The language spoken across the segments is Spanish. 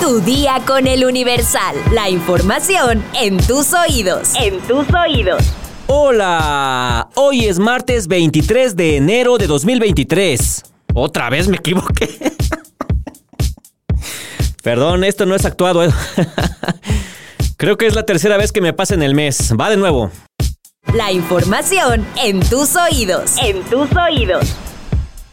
Tu día con el Universal. La información en tus oídos. En tus oídos. Hola, hoy es martes 23 de enero de 2023. Otra vez me equivoqué. Perdón, esto no es actuado. ¿eh? Creo que es la tercera vez que me pasa en el mes. Va de nuevo. La información en tus oídos. En tus oídos.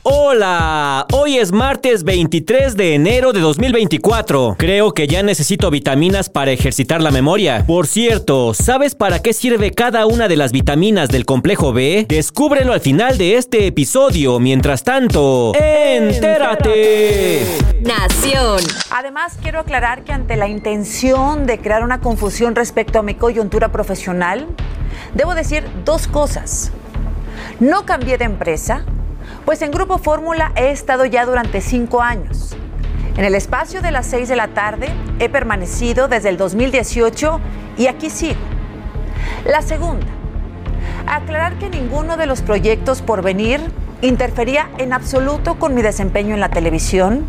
Hola, hoy es martes 23 de enero de 2024. Creo que ya necesito vitaminas para ejercitar la memoria. Por cierto, ¿sabes para qué sirve cada una de las vitaminas del complejo B? Descúbrelo al final de este episodio. Mientras tanto, entérate. Nación. Además, quiero aclarar que ante la intención de crear una confusión respecto a mi coyuntura profesional, debo decir dos cosas. No cambié de empresa pues en Grupo Fórmula he estado ya durante cinco años. En el espacio de las seis de la tarde he permanecido desde el 2018 y aquí sigo. La segunda, aclarar que ninguno de los proyectos por venir interfería en absoluto con mi desempeño en la televisión,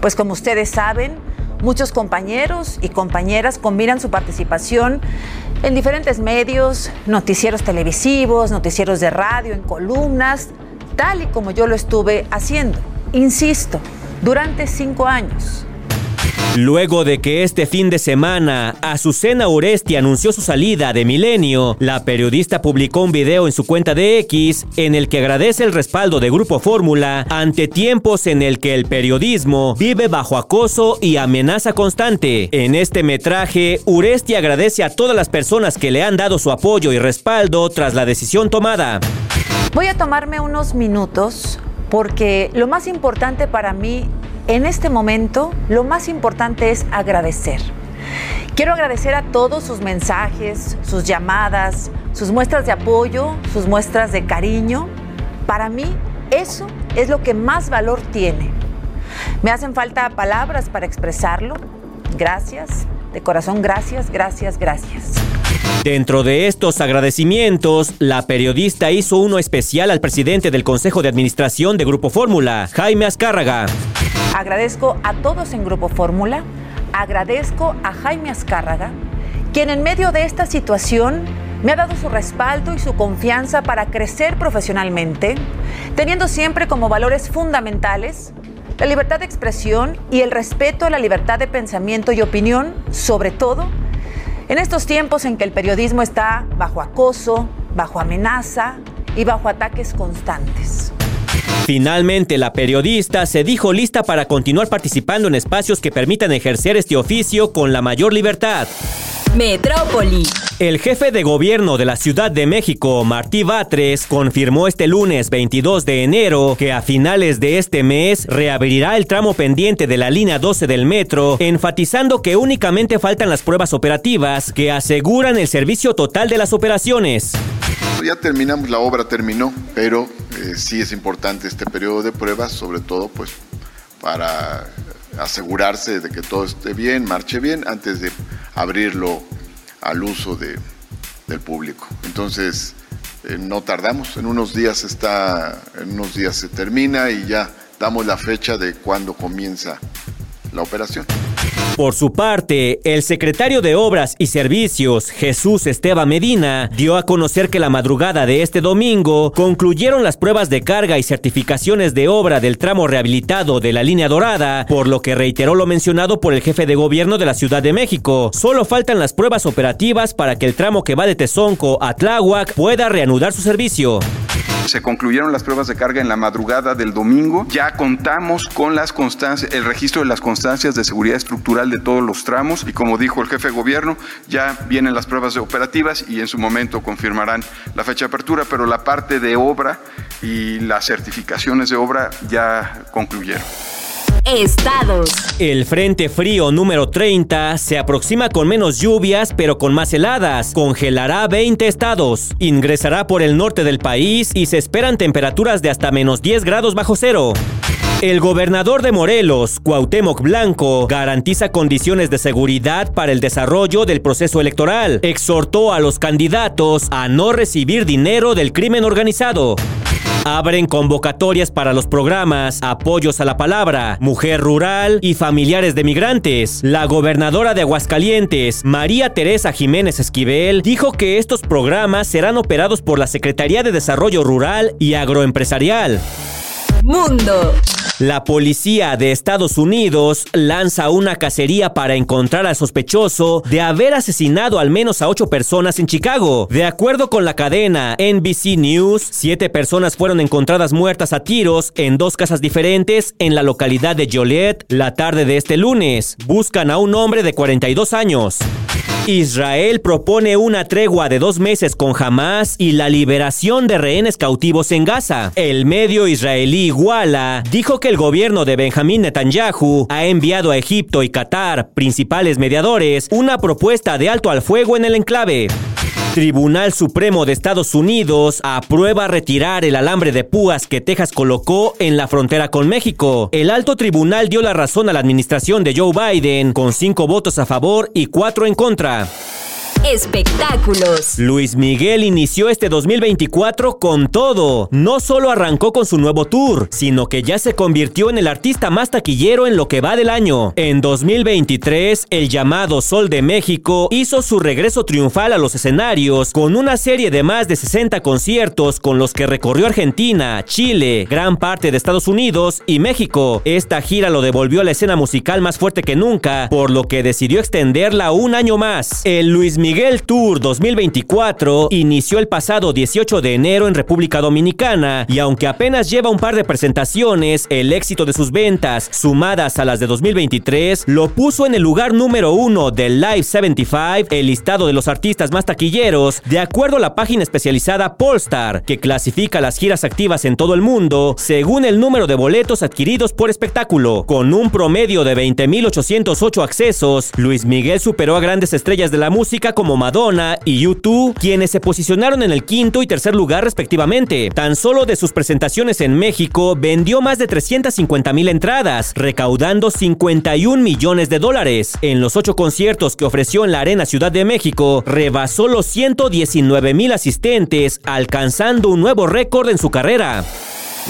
pues como ustedes saben, muchos compañeros y compañeras combinan su participación en diferentes medios, noticieros televisivos, noticieros de radio, en columnas, tal y como yo lo estuve haciendo, insisto, durante cinco años. Luego de que este fin de semana Azucena Uresti anunció su salida de Milenio, la periodista publicó un video en su cuenta de X en el que agradece el respaldo de Grupo Fórmula ante tiempos en el que el periodismo vive bajo acoso y amenaza constante. En este metraje, Uresti agradece a todas las personas que le han dado su apoyo y respaldo tras la decisión tomada. Voy a tomarme unos minutos porque lo más importante para mí en este momento, lo más importante es agradecer. Quiero agradecer a todos sus mensajes, sus llamadas, sus muestras de apoyo, sus muestras de cariño. Para mí, eso es lo que más valor tiene. Me hacen falta palabras para expresarlo. Gracias, de corazón, gracias, gracias, gracias. Dentro de estos agradecimientos, la periodista hizo uno especial al presidente del Consejo de Administración de Grupo Fórmula, Jaime Azcárraga. Agradezco a todos en Grupo Fórmula, agradezco a Jaime Azcárraga, quien en medio de esta situación me ha dado su respaldo y su confianza para crecer profesionalmente, teniendo siempre como valores fundamentales la libertad de expresión y el respeto a la libertad de pensamiento y opinión, sobre todo en estos tiempos en que el periodismo está bajo acoso, bajo amenaza y bajo ataques constantes. Finalmente, la periodista se dijo lista para continuar participando en espacios que permitan ejercer este oficio con la mayor libertad. Metrópoli. El jefe de gobierno de la Ciudad de México, Martí Batres, confirmó este lunes 22 de enero que a finales de este mes reabrirá el tramo pendiente de la línea 12 del metro, enfatizando que únicamente faltan las pruebas operativas que aseguran el servicio total de las operaciones. Ya terminamos, la obra terminó, pero eh, sí es importante este periodo de pruebas, sobre todo pues para asegurarse de que todo esté bien, marche bien, antes de abrirlo al uso de, del público. Entonces, eh, no tardamos, en unos días está, en unos días se termina y ya damos la fecha de cuándo comienza la operación. Por su parte, el secretario de Obras y Servicios, Jesús Esteban Medina, dio a conocer que la madrugada de este domingo concluyeron las pruebas de carga y certificaciones de obra del tramo rehabilitado de la línea dorada, por lo que reiteró lo mencionado por el jefe de gobierno de la Ciudad de México. Solo faltan las pruebas operativas para que el tramo que va de Tezonco a Tláhuac pueda reanudar su servicio. Se concluyeron las pruebas de carga en la madrugada del domingo. Ya contamos con las constancias, el registro de las constancias de seguridad estructural de todos los tramos y como dijo el jefe de gobierno, ya vienen las pruebas operativas y en su momento confirmarán la fecha de apertura, pero la parte de obra y las certificaciones de obra ya concluyeron. Estados. El Frente Frío número 30 se aproxima con menos lluvias pero con más heladas. Congelará 20 estados. Ingresará por el norte del país y se esperan temperaturas de hasta menos 10 grados bajo cero. El gobernador de Morelos, Cuauhtémoc Blanco, garantiza condiciones de seguridad para el desarrollo del proceso electoral. Exhortó a los candidatos a no recibir dinero del crimen organizado. Abren convocatorias para los programas Apoyos a la Palabra, Mujer Rural y Familiares de Migrantes. La gobernadora de Aguascalientes, María Teresa Jiménez Esquivel, dijo que estos programas serán operados por la Secretaría de Desarrollo Rural y Agroempresarial. Mundo. La policía de Estados Unidos lanza una cacería para encontrar al sospechoso de haber asesinado al menos a ocho personas en Chicago. De acuerdo con la cadena NBC News, siete personas fueron encontradas muertas a tiros en dos casas diferentes en la localidad de Joliet la tarde de este lunes. Buscan a un hombre de 42 años. Israel propone una tregua de dos meses con Hamas y la liberación de rehenes cautivos en Gaza. El medio israelí Walla dijo que el gobierno de Benjamín Netanyahu ha enviado a Egipto y Qatar, principales mediadores, una propuesta de alto al fuego en el enclave. Tribunal Supremo de Estados Unidos aprueba retirar el alambre de púas que Texas colocó en la frontera con México. El alto tribunal dio la razón a la administración de Joe Biden con cinco votos a favor y cuatro en contra. Espectáculos. Luis Miguel inició este 2024 con todo. No solo arrancó con su nuevo tour, sino que ya se convirtió en el artista más taquillero en lo que va del año. En 2023, el llamado Sol de México hizo su regreso triunfal a los escenarios con una serie de más de 60 conciertos con los que recorrió Argentina, Chile, gran parte de Estados Unidos y México. Esta gira lo devolvió a la escena musical más fuerte que nunca, por lo que decidió extenderla un año más. El Luis Miguel Miguel Tour 2024 inició el pasado 18 de enero en República Dominicana y aunque apenas lleva un par de presentaciones, el éxito de sus ventas, sumadas a las de 2023, lo puso en el lugar número uno del Live 75, el listado de los artistas más taquilleros, de acuerdo a la página especializada Polestar, que clasifica las giras activas en todo el mundo según el número de boletos adquiridos por espectáculo. Con un promedio de 20.808 accesos, Luis Miguel superó a grandes estrellas de la música como Madonna y U2, quienes se posicionaron en el quinto y tercer lugar respectivamente. Tan solo de sus presentaciones en México vendió más de 350 mil entradas, recaudando 51 millones de dólares. En los ocho conciertos que ofreció en la Arena Ciudad de México, rebasó los 119 mil asistentes, alcanzando un nuevo récord en su carrera.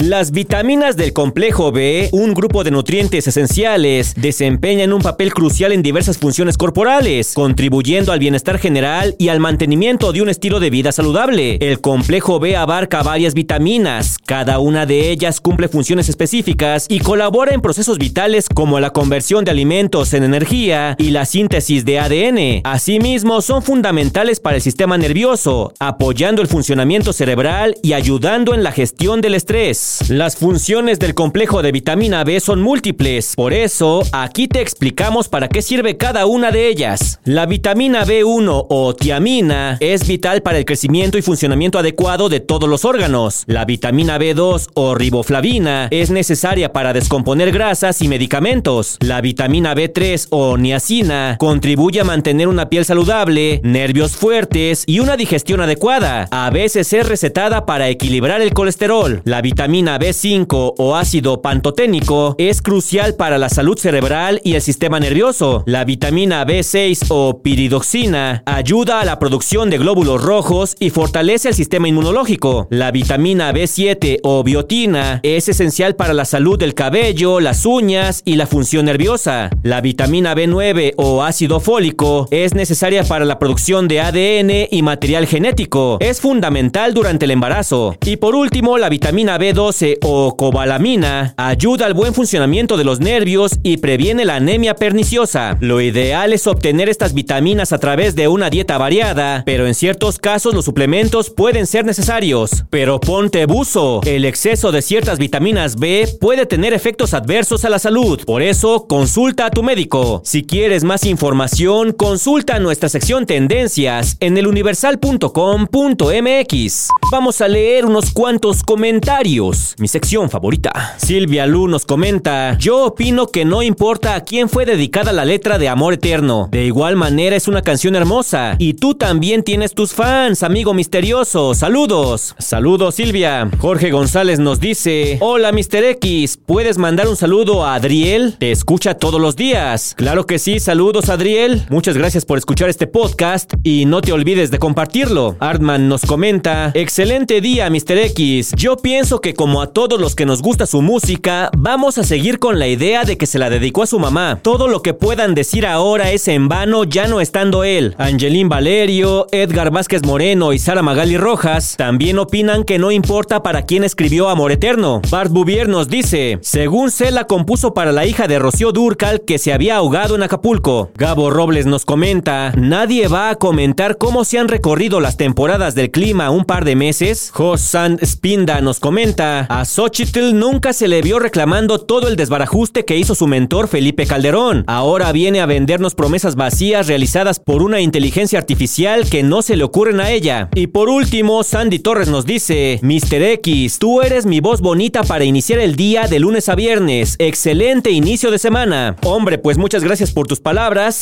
Las vitaminas del complejo B, un grupo de nutrientes esenciales, desempeñan un papel crucial en diversas funciones corporales, contribuyendo al bienestar general y al mantenimiento de un estilo de vida saludable. El complejo B abarca varias vitaminas, cada una de ellas cumple funciones específicas y colabora en procesos vitales como la conversión de alimentos en energía y la síntesis de ADN. Asimismo, son fundamentales para el sistema nervioso, apoyando el funcionamiento cerebral y ayudando en la gestión del estrés. Las funciones del complejo de vitamina B son múltiples, por eso aquí te explicamos para qué sirve cada una de ellas. La vitamina B1 o tiamina es vital para el crecimiento y funcionamiento adecuado de todos los órganos. La vitamina B2 o riboflavina es necesaria para descomponer grasas y medicamentos. La vitamina B3 o niacina contribuye a mantener una piel saludable, nervios fuertes y una digestión adecuada. A veces es recetada para equilibrar el colesterol. La vitamina vitamina B5 o ácido pantoténico es crucial para la salud cerebral y el sistema nervioso. La vitamina B6 o piridoxina ayuda a la producción de glóbulos rojos y fortalece el sistema inmunológico. La vitamina B7 o biotina es esencial para la salud del cabello, las uñas y la función nerviosa. La vitamina B9 o ácido fólico es necesaria para la producción de ADN y material genético. Es fundamental durante el embarazo. Y por último, la vitamina B2 o cobalamina ayuda al buen funcionamiento de los nervios y previene la anemia perniciosa. Lo ideal es obtener estas vitaminas a través de una dieta variada, pero en ciertos casos los suplementos pueden ser necesarios. Pero ponte buzo, el exceso de ciertas vitaminas B puede tener efectos adversos a la salud, por eso consulta a tu médico. Si quieres más información, consulta nuestra sección Tendencias en eluniversal.com.mx. Vamos a leer unos cuantos comentarios. Mi sección favorita. Silvia Lu nos comenta, yo opino que no importa a quién fue dedicada la letra de Amor Eterno. De igual manera es una canción hermosa. Y tú también tienes tus fans, amigo misterioso. Saludos. Saludos Silvia. Jorge González nos dice, hola Mr. X, ¿puedes mandar un saludo a Adriel? Te escucha todos los días. Claro que sí, saludos Adriel. Muchas gracias por escuchar este podcast y no te olvides de compartirlo. Artman nos comenta, excelente día Mr. X. Yo pienso que como a todos los que nos gusta su música, vamos a seguir con la idea de que se la dedicó a su mamá. Todo lo que puedan decir ahora es en vano ya no estando él. Angelín Valerio, Edgar Vázquez Moreno y Sara Magali Rojas también opinan que no importa para quién escribió Amor Eterno. Bart Bouvier nos dice, según se la compuso para la hija de Rocío Durcal que se había ahogado en Acapulco. Gabo Robles nos comenta, nadie va a comentar cómo se han recorrido las temporadas del clima un par de meses. Josan Spinda nos comenta, a Xochitl nunca se le vio reclamando todo el desbarajuste que hizo su mentor Felipe Calderón. Ahora viene a vendernos promesas vacías realizadas por una inteligencia artificial que no se le ocurren a ella. Y por último, Sandy Torres nos dice, Mr. X, tú eres mi voz bonita para iniciar el día de lunes a viernes. Excelente inicio de semana. Hombre, pues muchas gracias por tus palabras.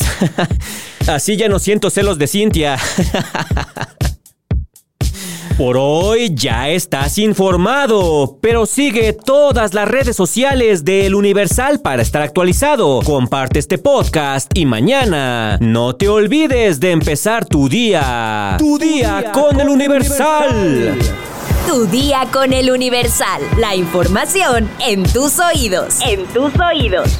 Así ya no siento celos de Cintia. Por hoy ya estás informado, pero sigue todas las redes sociales del Universal para estar actualizado. Comparte este podcast y mañana no te olvides de empezar tu día. Tu, día, con, el Universal. Tu día con el Universal. La información en tus oídos. En tus oídos.